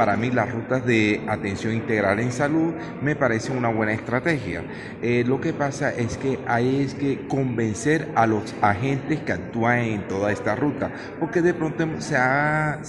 para mí las rutas de atención integral en salud me parecen una buena estrategia. Eh, lo que pasa es que hay es que convencer a los agentes que actúan en toda esta ruta, porque de pronto se ha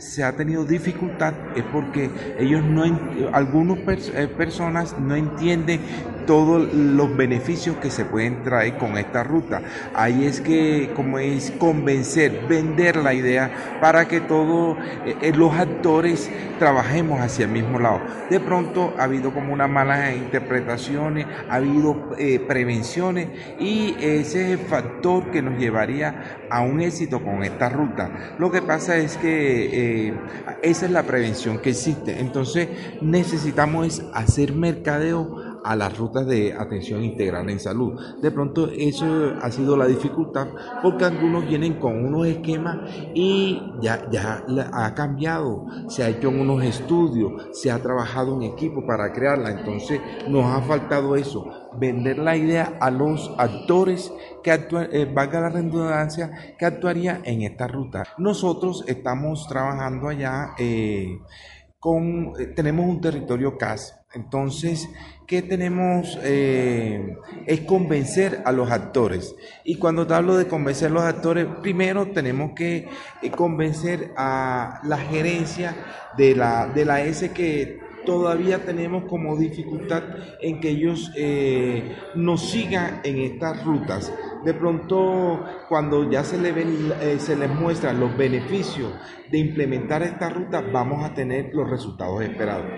se ha tenido dificultad es porque ellos no, algunas eh, personas no entienden todos los beneficios que se pueden traer con esta ruta. Ahí es que, como es convencer, vender la idea para que todos eh, eh, los actores trabajemos hacia el mismo lado. De pronto ha habido como una mala interpretaciones, ha habido prevenciones y ese es el factor que nos llevaría a un éxito con esta ruta. Lo que pasa es que esa es la prevención que existe. Entonces necesitamos hacer mercadeo a las rutas de atención integral en salud. De pronto eso ha sido la dificultad porque algunos vienen con unos esquemas y ya, ya ha cambiado, se ha hecho unos estudios, se ha trabajado en equipo para crearla, entonces nos ha faltado eso, vender la idea a los actores que actúan, eh, valga la redundancia, que actuaría en esta ruta. Nosotros estamos trabajando allá eh, con, eh, tenemos un territorio CAS, entonces, ¿qué tenemos? es convencer a los actores. Y cuando te hablo de convencer a los actores, primero tenemos que convencer a la gerencia de la, de la S que todavía tenemos como dificultad en que ellos eh, nos sigan en estas rutas. De pronto, cuando ya se, le ven, eh, se les muestran los beneficios de implementar esta ruta, vamos a tener los resultados esperados.